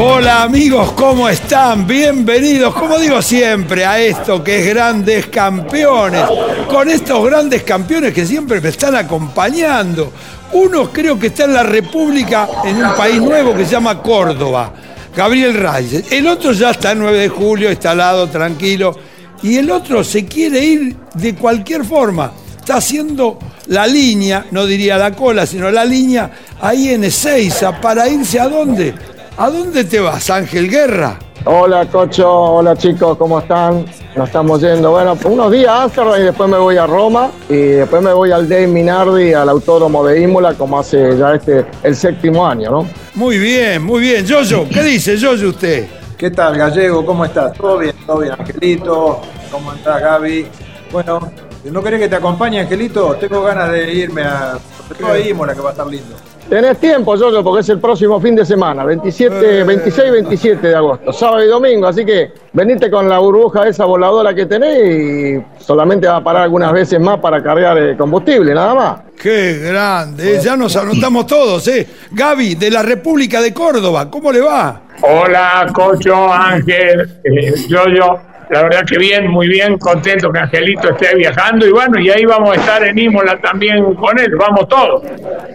Hola amigos, ¿cómo están? Bienvenidos, como digo siempre, a esto que es Grandes Campeones. Con estos grandes campeones que siempre me están acompañando. Uno creo que está en la República, en un país nuevo que se llama Córdoba, Gabriel Reyes. El otro ya está el 9 de julio, instalado, tranquilo. Y el otro se quiere ir de cualquier forma. Está haciendo la línea, no diría la cola, sino la línea ahí en Ezeiza para irse a dónde? ¿A dónde te vas, Ángel Guerra? Hola, Cocho. Hola, chicos. ¿Cómo están? Nos estamos yendo. Bueno, unos días a Amsterdam y después me voy a Roma y después me voy al Dave Minardi, al Autódromo de Imola, como hace ya este el séptimo año, ¿no? Muy bien, muy bien. Yoyo, ¿qué dice Yoyo usted? ¿Qué tal, Gallego? ¿Cómo estás? ¿Todo bien? ¿Todo bien, Angelito? ¿Cómo estás, Gaby? Bueno, ¿no querés que te acompañe, Angelito? Tengo ganas de irme a... a Imola, que va a estar lindo. Tenés tiempo, Yoyo, porque es el próximo fin de semana, 27, 26 y 27 de agosto, sábado y domingo, así que venite con la burbuja esa voladora que tenés y solamente va a parar algunas veces más para cargar eh, combustible, nada más. Qué grande, eh, ya nos anotamos todos, ¿eh? Gaby, de la República de Córdoba, ¿cómo le va? Hola, Cocho, Ángel, eh, Yoyo. La verdad que bien, muy bien, contento que Angelito esté viajando y bueno, y ahí vamos a estar en Imola también con él, vamos todos.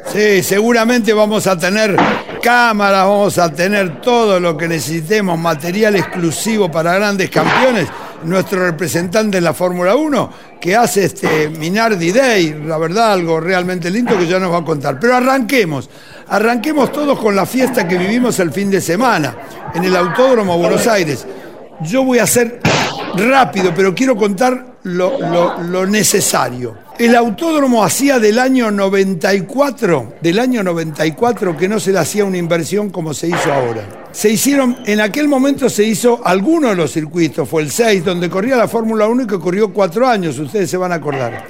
Sí, seguramente vamos a tener cámaras, vamos a tener todo lo que necesitemos, material exclusivo para grandes campeones. Nuestro representante en la Fórmula 1, que hace este Minardi Day, la verdad, algo realmente lindo que ya nos va a contar. Pero arranquemos, arranquemos todos con la fiesta que vivimos el fin de semana en el Autódromo Buenos Aires. Yo voy a hacer rápido, pero quiero contar lo, necesario. El autódromo hacía del año 94, del año 94 que no se le hacía una inversión como se hizo ahora. Se hicieron, en aquel momento se hizo alguno de los circuitos, fue el 6, donde corría la Fórmula 1 y que corrió cuatro años, ustedes se van a acordar.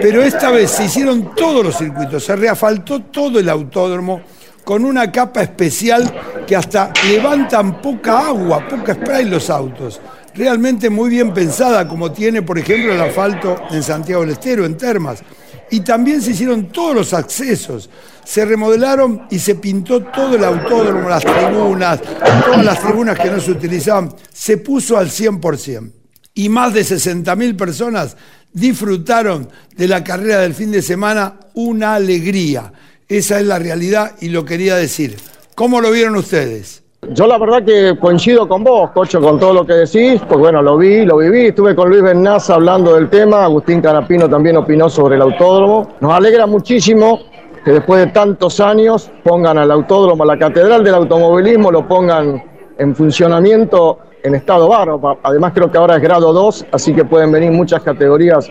Pero esta vez se hicieron todos los circuitos, se reafaltó todo el autódromo con una capa especial que hasta levantan poca agua, poca spray los autos realmente muy bien pensada, como tiene, por ejemplo, el asfalto en Santiago del Estero, en Termas. Y también se hicieron todos los accesos. se remodelaron y se pintó todo el autódromo, las tribunas, todas las tribunas que no se utilizaban, se puso al 100%. Y más de 60.000 personas disfrutaron de la carrera del fin de semana, una alegría. Esa es la realidad y lo quería decir. ¿Cómo lo vieron ustedes? Yo la verdad que coincido con vos, Cocho, con todo lo que decís, pues bueno, lo vi, lo viví, estuve con Luis Bernaza hablando del tema, Agustín Canapino también opinó sobre el autódromo. Nos alegra muchísimo que después de tantos años pongan al autódromo, a la catedral del automovilismo, lo pongan en funcionamiento en estado bárbaro. Además creo que ahora es grado 2, así que pueden venir muchas categorías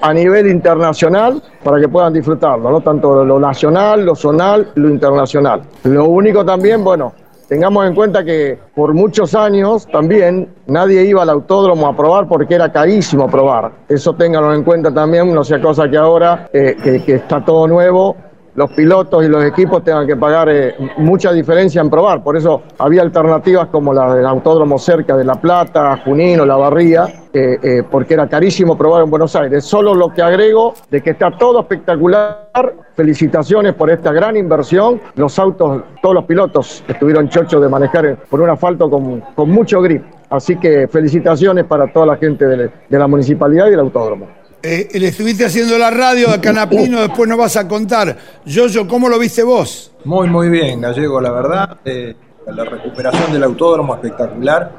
a nivel internacional para que puedan disfrutarlo, ¿no? Tanto lo nacional, lo zonal, lo internacional. Lo único también, bueno, Tengamos en cuenta que por muchos años también nadie iba al autódromo a probar porque era carísimo probar. Eso ténganlo en cuenta también, no sea cosa que ahora eh, que está todo nuevo, los pilotos y los equipos tengan que pagar eh, mucha diferencia en probar. Por eso había alternativas como la del autódromo cerca de La Plata, Junín o La Barría, eh, eh, porque era carísimo probar en Buenos Aires. Solo lo que agrego de que está todo espectacular. Felicitaciones por esta gran inversión. Los autos, todos los pilotos estuvieron chochos de manejar por un asfalto con, mucho grip. Así que felicitaciones para toda la gente de, de la municipalidad y del autódromo. Eh, le estuviste haciendo la radio de Canapino, después nos vas a contar. Yoyo, ¿cómo lo viste vos? Muy, muy bien, Gallego, la verdad. Eh, la recuperación del autódromo espectacular.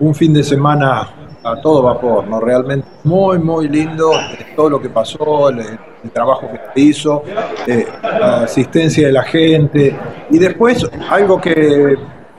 Un fin de semana a todo vapor, ¿no? Realmente muy, muy lindo todo lo que pasó, el, trabajo que se hizo, eh, la asistencia de la gente. Y después, algo que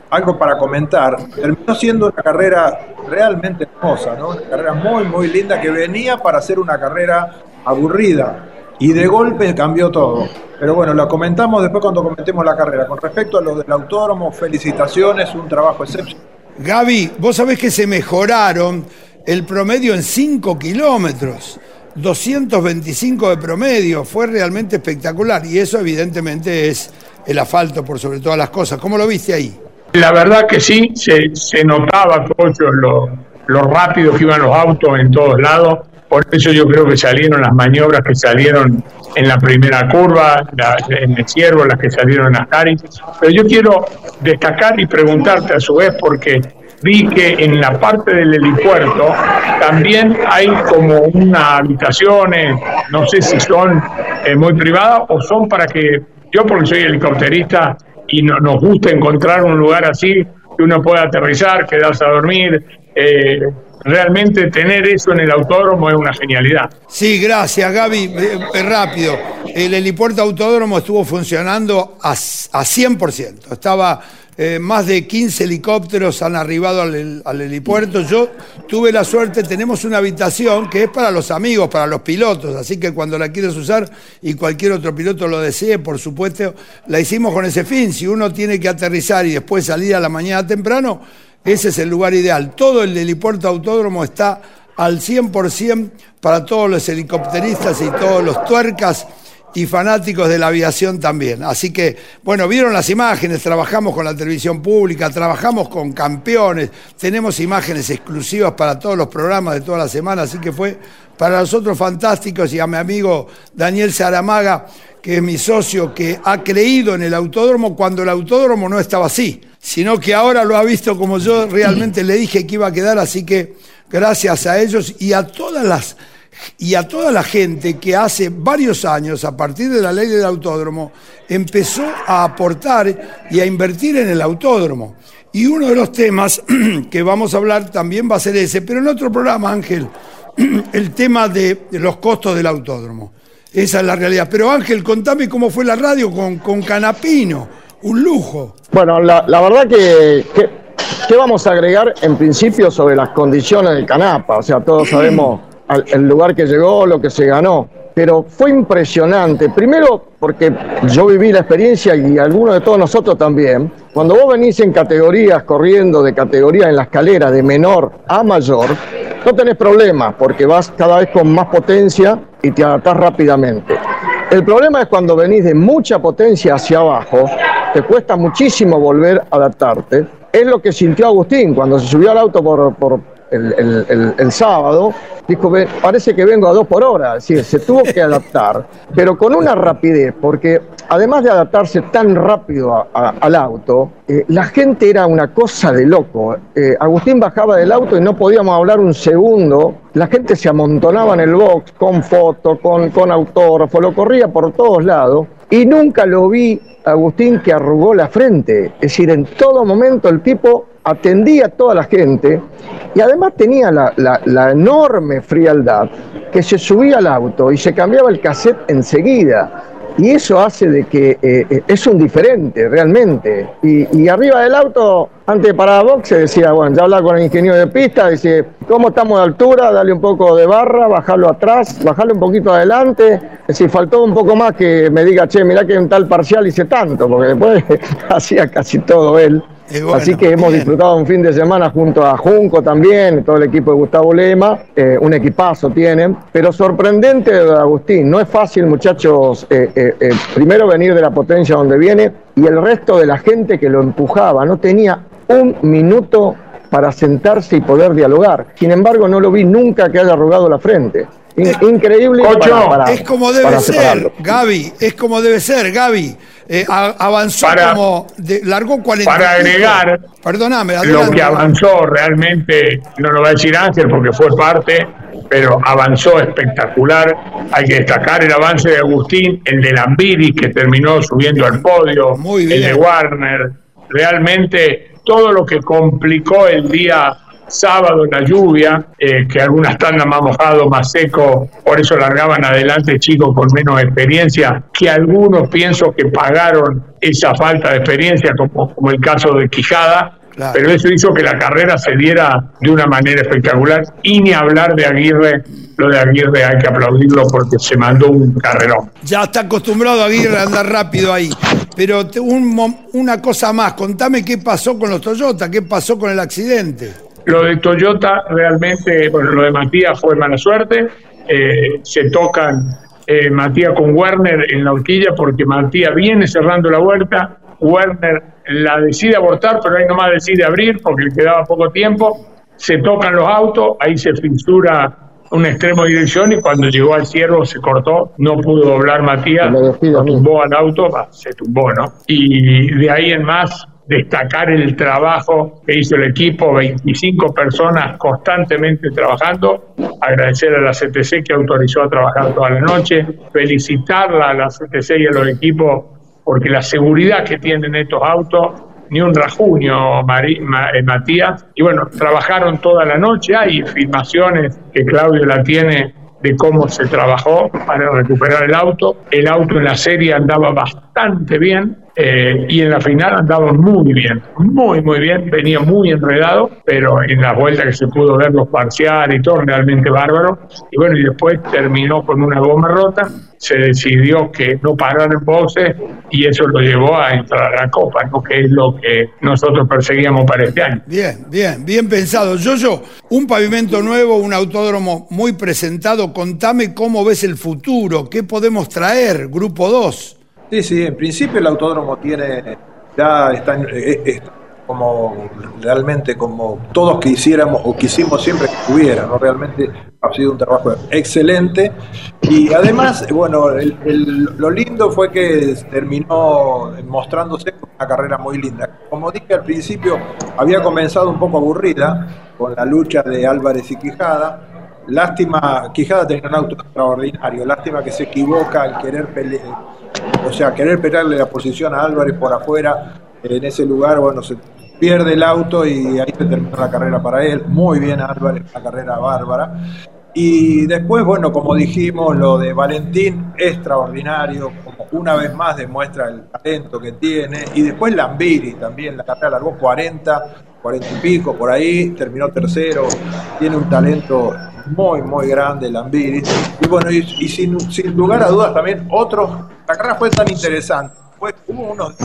algo para comentar. Terminó siendo una carrera realmente hermosa, ¿no? Una carrera muy, muy linda que venía para ser una carrera aburrida y de golpe cambió todo. Pero bueno, lo comentamos después cuando comentemos la carrera. Con respecto a lo del autódromo, felicitaciones, un trabajo excepcional. Gaby, vos sabés que se mejoraron el promedio en 5 kilómetros. 225 de promedio, fue realmente espectacular y eso evidentemente es el asfalto por sobre todas las cosas. ¿Cómo lo viste ahí? La verdad que sí, se, notaba, Cocho, lo, lo rápido que iban los autos en todos lados. Por eso yo creo que salieron las maniobras que salieron en la primera curva, en el ciervo, las que salieron en Ascari. Pero yo quiero destacar y preguntarte a su vez, porque vi que en la parte del helipuerto también hay como unas habitaciones, no sé si son eh, muy privadas o son para que, yo porque soy helicópterista, y nos gusta encontrar un lugar así que uno pueda aterrizar, quedarse a dormir. Eh, realmente tener eso en el autódromo es una genialidad. Sí, gracias Gaby. Eh, rápido. El helipuerto autódromo estuvo funcionando a, a 100%. Estaba eh, más de 15 helicópteros han arribado al, helipuerto. Yo tuve la suerte, tenemos una habitación que es para los amigos, para los pilotos, así que cuando la quieres usar y cualquier otro piloto lo desee, por supuesto, la hicimos con ese fin. Si uno tiene que aterrizar y después salir a la mañana temprano, ese es el lugar ideal. Todo el helipuerto autódromo está al 100% para todos los helicópteristas y todos los tuercas y fanáticos de la aviación también. Así que, bueno, vieron las imágenes, trabajamos con la televisión pública, trabajamos con campeones, tenemos imágenes exclusivas para todos los programas de toda la semana, así que fue para nosotros fantásticos y a mi amigo Daniel Saramaga, que es mi socio, que ha creído en el autódromo cuando el autódromo no estaba así, sino que ahora lo ha visto como yo realmente le dije que iba a quedar, así que gracias a ellos y a todas las y a toda la gente que hace varios años, a partir de la ley del autódromo, empezó a aportar y a invertir en el autódromo. Y uno de los temas que vamos a hablar también va a ser ese, pero en otro programa, Ángel, el tema de los costos del autódromo. Esa es la realidad. Pero Ángel, contame cómo fue la radio con, con Canapino, un lujo. Bueno, la, verdad que, que, ¿qué vamos a agregar en principio sobre las condiciones del Canapa? O sea, todos sabemos el lugar que llegó, lo que se ganó. Pero fue impresionante. Primero, porque yo viví la experiencia y algunos de todos nosotros también. Cuando vos venís en categorías, corriendo de categoría en la escalera de menor a mayor, no tenés problema porque vas cada vez con más potencia y te adaptás rápidamente. El problema es cuando venís de mucha potencia hacia abajo, te cuesta muchísimo volver a adaptarte. Es lo que sintió Agustín cuando se subió al auto por el, sábado, dijo, parece que vengo a dos por hora, es decir, se tuvo que adaptar, pero con una rapidez, porque además de adaptarse tan rápido al auto, eh, la gente era una cosa de loco. Eh, Agustín bajaba del auto y no podíamos hablar un segundo, la gente se amontonaba en el box con foto, con, con autógrafo, lo corría por todos lados y nunca lo vi, Agustín, que arrugó la frente. Es decir, en todo momento el tipo atendía a toda la gente y además tenía la, enorme frialdad que se subía al auto y se cambiaba el cassette enseguida. Y eso hace de que eh, eh, es un diferente realmente. Y, arriba del auto, antes de parar box, se decía, bueno, ya hablaba con el ingeniero de pista, dice, ¿cómo estamos de altura? Dale un poco de barra, bajarlo atrás, bajarlo un poquito adelante. Decir, faltó un poco más que me diga, che, mirá que un tal parcial hice tanto, porque después hacía casi todo él. Así que hemos disfrutado un fin de semana junto a Junco también, todo el equipo de Gustavo Lema, eh, un equipazo tienen, pero sorprendente Agustín, no es fácil muchachos, eh, eh, primero venir de la potencia donde viene y el resto de la gente que lo empujaba, no tenía un minuto para sentarse y poder dialogar, sin embargo no lo vi nunca que haya arrugado la frente. Increíble. es como debe ser, Gaby, es como debe ser, Gaby. Eh, avanzó como. De, largó 40 Para agregar. Perdóname, Lo que avanzó realmente, no lo va a decir Ángel porque fue parte, pero avanzó espectacular. Hay que destacar el avance de Agustín, el de Lambiri, que terminó subiendo al podio, el de Warner. Realmente todo lo que complicó el día sábado en la lluvia, eh, que algunas tandas más mojado, más seco, por eso largaban adelante chicos con menos experiencia, que algunos pienso que pagaron esa falta de experiencia, como, como el caso de Quijada, pero eso hizo que la carrera se diera de una manera espectacular y ni hablar de Aguirre. Lo de Aguirre hay que aplaudirlo porque se mandó un carrerón. Ya está acostumbrado Aguirre a andar rápido ahí. Pero una cosa más, contame qué pasó con los Toyota, qué pasó con el accidente. Lo de Toyota realmente, bueno, lo de Matías fue mala suerte. Eh, se tocan eh, Matías con Werner en la horquilla porque Matías viene cerrando la vuelta. Werner la decide abortar, pero ahí nomás decide abrir porque le quedaba poco tiempo. Se tocan los autos, ahí se fisura un extremo de dirección y cuando llegó al ciervo se cortó, no pudo doblar Matías, tumbó al auto, se tumbó, ¿no? Y de ahí en más destacar el trabajo que hizo el equipo, 25 personas constantemente trabajando, agradecer a la CTC que autorizó a trabajar toda la noche, felicitarla a la CTC y a los equipos porque la seguridad que tienen estos autos, ni un rajuño, eh, Matías, y bueno, trabajaron toda la noche, hay filmaciones que Claudio la tiene de cómo se trabajó para recuperar el auto. El auto en la serie andaba bastante bien, eh, y en la final andaba muy bien, muy, muy bien, venía muy enredado, pero en la vuelta que se pudo ver los parciales y todo, realmente bárbaro. Y bueno, y después terminó con una goma rota, se decidió que no parar en boxe y eso lo llevó a entrar a la Copa, que es lo que nosotros perseguíamos para este año. Bien, bien, bien pensado. Yo, yo, un pavimento nuevo, un autódromo muy presentado, contame cómo ves el futuro, qué podemos traer, Grupo 2. Sí, sí, en principio el autódromo tiene, ya está, eh, como realmente como todos quisiéramos o quisimos siempre que estuviera, ¿no? Realmente ha sido un trabajo excelente y además, bueno, lo lindo fue que terminó mostrándose una carrera muy linda. Como dije al principio, había comenzado un poco aburrida con la lucha de Álvarez y Quijada, Lástima, Quijada tenía un auto extraordinario, lástima que se equivoca al querer pelear, o sea, querer pelearle la posición a Álvarez por afuera, en ese lugar, bueno, se pierde el auto y ahí se termina la carrera para él. Muy bien Álvarez, la carrera bárbara. Y después, bueno, como dijimos, lo de Valentín, extraordinario, como una vez más demuestra el talento que tiene. Y después Lambiri también, la carrera largó 40, 40 y pico por ahí, terminó tercero, tiene un talento muy, muy grande Lambiri. Y bueno, y, sin, sin lugar a dudas también otros la carrera fue tan interesante. Fue, hubo unos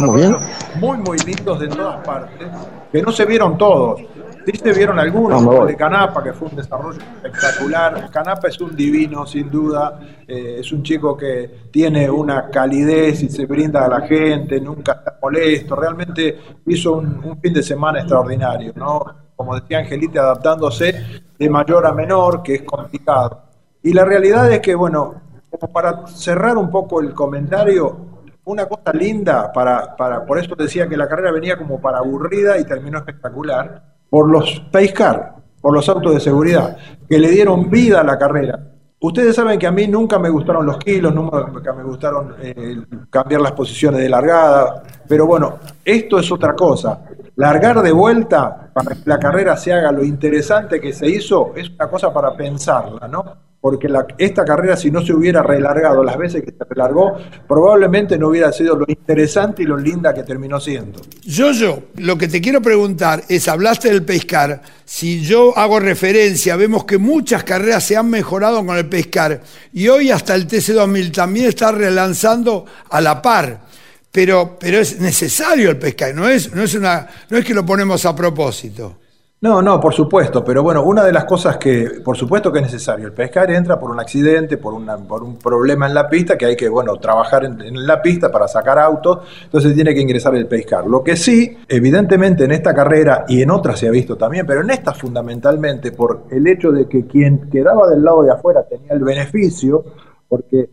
muy, muy lindos de todas partes, que no se vieron todos. Sí se vieron algunos, de Canapa, que fue un desarrollo espectacular. Canapa es un divino, sin duda. Eh, es un chico que tiene una calidez y se brinda a la gente, nunca está molesto. Realmente hizo un, fin de semana extraordinario, ¿no? Como decía Angelita, adaptándose de mayor a menor, que es complicado. Y la realidad es que, bueno, como para cerrar un poco el comentario, una cosa linda, para, para, por eso decía que la carrera venía como para aburrida y terminó espectacular, por los pace car, por los autos de seguridad, que le dieron vida a la carrera. Ustedes saben que a mí nunca me gustaron los kilos, nunca me gustaron eh, cambiar las posiciones de largada, pero bueno, esto es otra cosa. Largar de vuelta para que la carrera se haga lo interesante que se hizo es una cosa para pensarla, ¿no? Porque esta carrera si no se hubiera relargado las veces que se relargó, probablemente no hubiera sido lo interesante y lo linda que terminó siendo. Yo, yo, lo que te quiero preguntar es, hablaste del pescar, si yo hago referencia, vemos que muchas carreras se han mejorado con el pescar y hoy hasta el TC2000 también está relanzando a la par. Pero, pero es necesario el pescar, no es, no, es una, no es que lo ponemos a propósito. No, no, por supuesto, pero bueno, una de las cosas que, por supuesto que es necesario, el pescar entra por un accidente, por, una, por un problema en la pista, que hay que, bueno, trabajar en, la pista para sacar autos, entonces tiene que ingresar el pescar. Lo que sí, evidentemente en esta carrera y en otras se ha visto también, pero en esta fundamentalmente por el hecho de que quien quedaba del lado de afuera tenía el beneficio, porque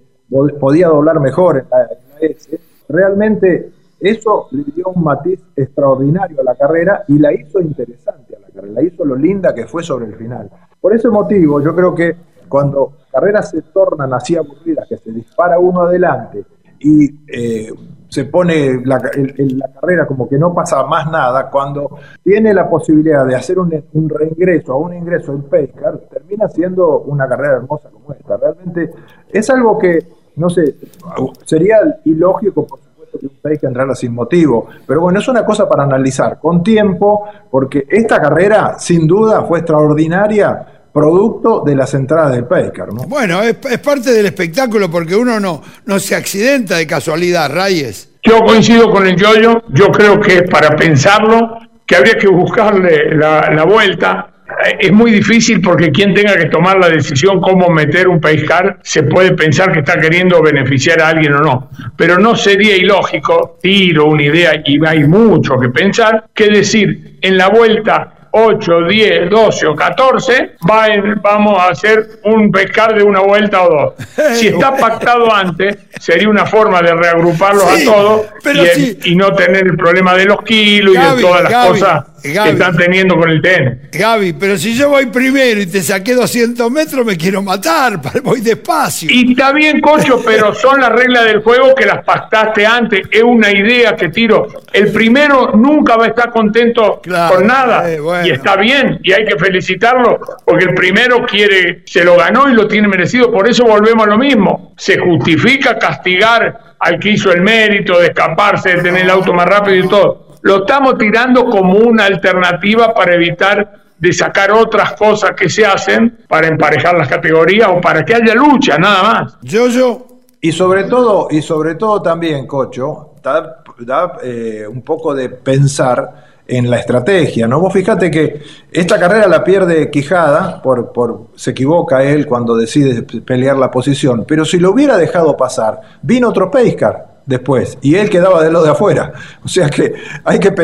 podía doblar mejor en la, en la S, realmente eso le dio un matiz extraordinario a la carrera y la hizo interesante la hizo lo linda que fue sobre el final. Por ese motivo, yo creo que cuando carreras se tornan así aburridas, que se dispara uno adelante y eh, se pone la, la, carrera como que no pasa más nada, cuando tiene la posibilidad de hacer un, un reingreso a un ingreso en Pescar, termina siendo una carrera hermosa como esta. Realmente es algo que, no sé, sería ilógico, por hay que entrarla sin motivo. Pero bueno, es una cosa para analizar con tiempo, porque esta carrera sin duda fue extraordinaria producto de las entradas del Pacer. ¿no? Bueno, es, parte del espectáculo porque uno no, no se accidenta de casualidad, Reyes. Yo coincido con el Yoyo, yo creo que para pensarlo, que habría que buscarle la, la vuelta es muy difícil porque quien tenga que tomar la decisión cómo meter un pescar se puede pensar que está queriendo beneficiar a alguien o no. Pero no sería ilógico, tiro una idea y hay mucho que pensar, que decir en la vuelta 8, 10, 12 o 14, va vamos a hacer un pescar de una vuelta o dos. Si está pactado antes, sería una forma de reagruparlos a todos y, no tener el problema de los kilos y de todas las cosas que están teniendo con el TN. Gaby, pero si yo voy primero y te saqué 200 metros, me quiero matar, voy despacio. Y está bien, Cocho, pero son las reglas del juego que las pactaste antes. Es una idea que tiro. El primero nunca va a estar contento con nada. Eh, y está bien, y hay que felicitarlo, porque el primero quiere, se lo ganó y lo tiene merecido. Por eso volvemos a lo mismo. Se justifica castigar al que hizo el mérito de escaparse, de tener el auto más rápido y todo lo estamos tirando como una alternativa para evitar de sacar otras cosas que se hacen para emparejar las categorías o para que haya lucha, nada más. Yo, yo. Y sobre todo, y sobre todo también, Cocho, da, eh, un poco de pensar en la estrategia, ¿no? Vos fíjate que esta carrera la pierde Quijada, por, por, se equivoca él cuando decide pelear la posición, pero si lo hubiera dejado pasar, vino otro Peiscar después y él quedaba de lo de afuera. O sea que hay que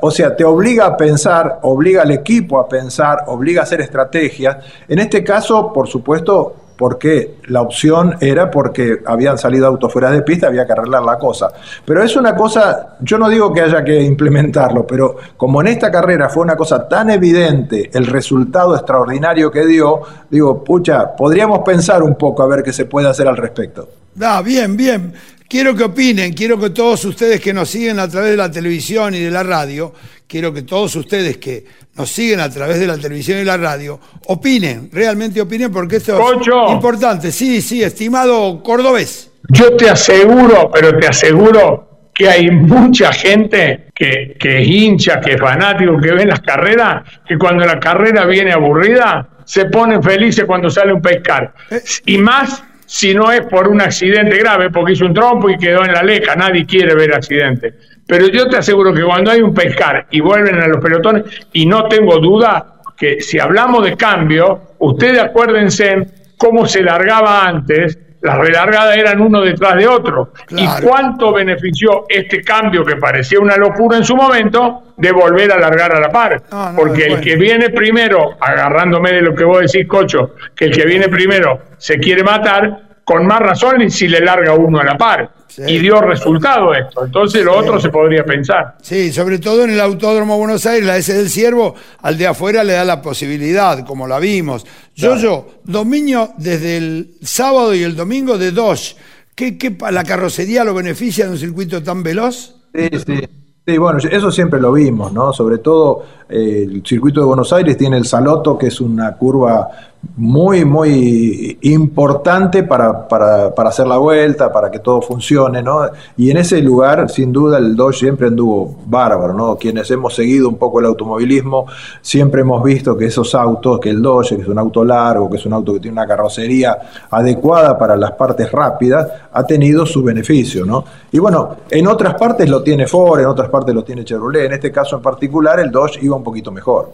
o sea, te obliga a pensar, obliga al equipo a pensar, obliga a hacer estrategias. En este caso, por supuesto, porque la opción era porque habían salido autos fuera de pista, había que arreglar la cosa. Pero es una cosa, yo no digo que haya que implementarlo, pero como en esta carrera fue una cosa tan evidente el resultado extraordinario que dio, digo, pucha, podríamos pensar un poco a ver qué se puede hacer al respecto. Ah, bien, bien. Quiero que opinen, quiero que todos ustedes que nos siguen a través de la televisión y de la radio, quiero que todos ustedes que nos siguen a través de la televisión y la radio, opinen, realmente opinen, porque esto es importante. Sí, sí, estimado cordobés. Yo te aseguro, pero te aseguro que hay mucha gente que, que es hincha, que es fanático, que ven las carreras, que cuando la carrera viene aburrida, se ponen felices cuando sale un pescar. Eh. Y más si no es por un accidente grave, porque hizo un trompo y quedó en la leca, nadie quiere ver accidentes. Pero yo te aseguro que cuando hay un pescar y vuelven a los pelotones, y no tengo duda que si hablamos de cambio, ustedes acuérdense cómo se largaba antes las relargadas eran uno detrás de otro. ¿Y cuánto benefició este cambio que parecía una locura en su momento de volver a largar a la par? Porque el que viene primero, agarrándome de lo que vos decís, Cocho, que el que viene primero se quiere matar, con más razón si le larga uno a la par. Y dio resultado esto. Entonces lo otro se podría pensar. Sí, sobre todo en el Autódromo Buenos Aires, la S del Ciervo, al de afuera le da la posibilidad, como la vimos. Yo, yo, dominio desde el sábado y el domingo de dos. ¿Qué, qué, ¿La carrocería lo beneficia en un circuito tan veloz? Sí, sí. Sí, bueno, eso siempre lo vimos, ¿no? Sobre todo eh, el circuito de Buenos Aires tiene el Saloto, que es una curva muy, muy importante para, para, para, hacer la vuelta, para que todo funcione, ¿no? Y en ese lugar, sin duda, el Dodge siempre anduvo bárbaro, ¿no? Quienes hemos seguido un poco el automovilismo, siempre hemos visto que esos autos, que el Dodge, que es un auto largo, que es un auto que tiene una carrocería adecuada para las partes rápidas, ha tenido su beneficio, ¿no? Y bueno, en otras partes lo tiene Ford, en otras partes lo tiene Chevrolet, en este caso en particular el Dodge iba un poquito mejor.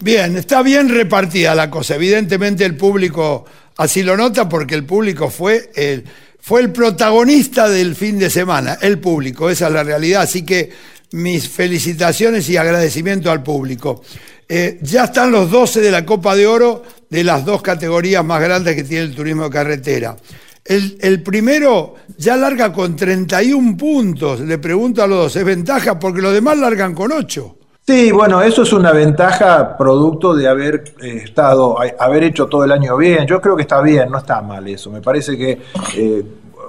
Bien, está bien repartida la cosa. Evidentemente el público así lo nota porque el público fue el, fue el protagonista del fin de semana, el público, esa es la realidad. Así que mis felicitaciones y agradecimiento al público. Eh, ya están los 12 de la Copa de Oro de las dos categorías más grandes que tiene el turismo de carretera. El, el, primero ya larga con 31 puntos. Le pregunto a los dos, ¿es ventaja? Porque los demás largan con 8. Sí, bueno, eso es una ventaja producto de haber eh, estado, haber hecho todo el año bien. Yo creo que está bien, no está mal eso. Me parece que, eh,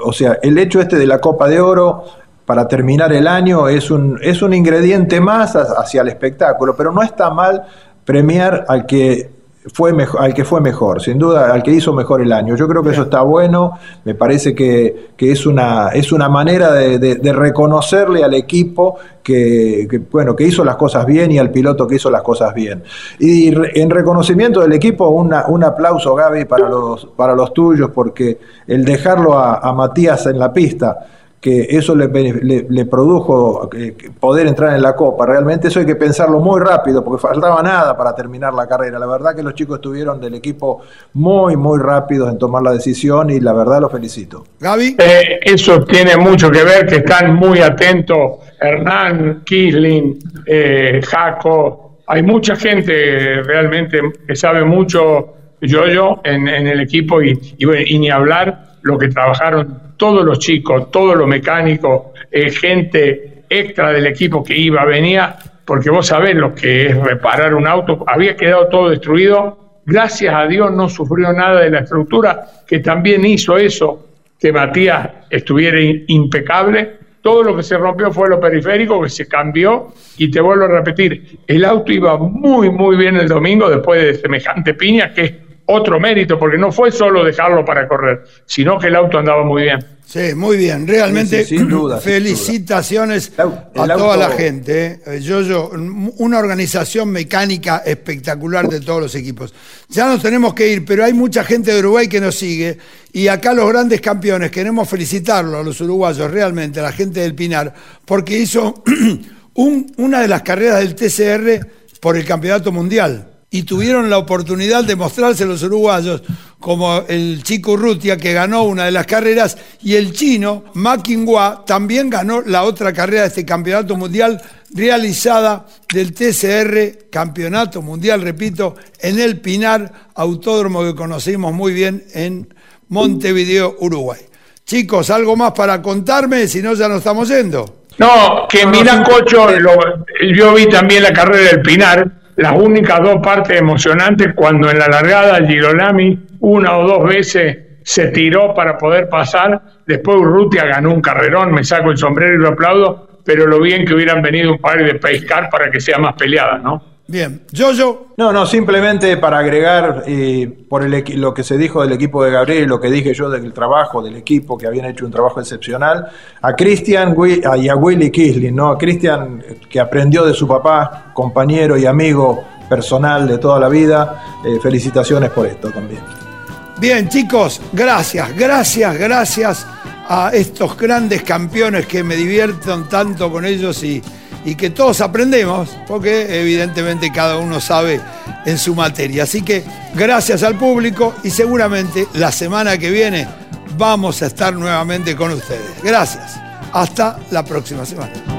o sea, el hecho este de la Copa de Oro para terminar el año es un, es un ingrediente más hacia el espectáculo, pero no está mal premiar al que fue mejor, al que fue mejor, sin duda, al que hizo mejor el año. Yo creo que eso está bueno, me parece que, es, una, es una manera de, reconocerle al equipo que, bueno, que hizo las cosas bien y al piloto que hizo las cosas bien. Y en reconocimiento del equipo, un aplauso, Gaby, para los, para los tuyos, porque el dejarlo a Matías en la pista, que eso le, le, produjo eh, poder entrar en la Copa. Realmente eso hay que pensarlo muy rápido, porque faltaba nada para terminar la carrera. La verdad que los chicos estuvieron del equipo muy, muy rápidos en tomar la decisión y la verdad los felicito. Gaby. Eh, eso tiene mucho que ver, que están muy atentos Hernán, Kisling, eh, Jaco. Hay mucha gente realmente que sabe mucho yo-yo en, en, el equipo y, y, y ni hablar lo que trabajaron todos los chicos, todos los mecánicos, eh, gente extra del equipo que iba, venía, porque vos sabés lo que es reparar un auto, había quedado todo destruido, gracias a Dios no sufrió nada de la estructura, que también hizo eso, que Matías estuviera impecable, todo lo que se rompió fue lo periférico, que se cambió, y te vuelvo a repetir, el auto iba muy, muy bien el domingo después de semejante piña, que otro mérito, porque no fue solo dejarlo para correr, sino que el auto andaba muy bien. Sí, muy bien, realmente sin duda, felicitaciones a toda la gente. ¿eh? Yo, yo, una organización mecánica espectacular de todos los equipos. Ya nos tenemos que ir, pero hay mucha gente de Uruguay que nos sigue y acá los grandes campeones, queremos felicitarlos a los uruguayos, realmente, a la gente del Pinar, porque hizo una de las carreras del TCR por el Campeonato Mundial y tuvieron la oportunidad de mostrarse los uruguayos, como el chico Urrutia que ganó una de las carreras y el chino Ma también ganó la otra carrera de este campeonato mundial realizada del TCR, campeonato mundial, repito, en el Pinar, autódromo que conocimos muy bien en Montevideo, Uruguay. Chicos, ¿algo más para contarme? Si no, ya nos estamos yendo. No, que mira, Cocho, yo vi también la carrera del Pinar las únicas dos partes emocionantes cuando en la largada Girolami una o dos veces se tiró para poder pasar, después Urrutia ganó un carrerón, me saco el sombrero y lo aplaudo, pero lo bien que hubieran venido un par de pescar para que sea más peleada, ¿no? Bien, yo, yo. No, no, simplemente para agregar eh, por el, lo que se dijo del equipo de Gabriel, lo que dije yo del trabajo del equipo, que habían hecho un trabajo excepcional, a Cristian y a Willy Kisling, ¿no? A Cristian, que aprendió de su papá, compañero y amigo personal de toda la vida, eh, felicitaciones por esto también. Bien, chicos, gracias, gracias, gracias a estos grandes campeones que me divierten tanto con ellos y y que todos aprendemos, porque evidentemente cada uno sabe en su materia. Así que gracias al público y seguramente la semana que viene vamos a estar nuevamente con ustedes. Gracias. Hasta la próxima semana.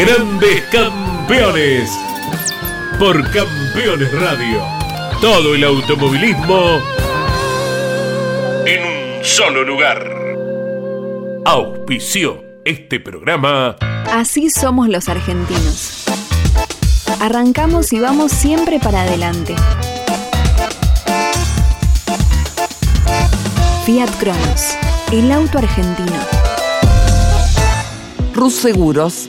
Grandes campeones. Por Campeones Radio. Todo el automovilismo en un solo lugar. Auspició este programa. Así somos los argentinos. Arrancamos y vamos siempre para adelante. Fiat Cronos, el auto argentino. Rus Seguros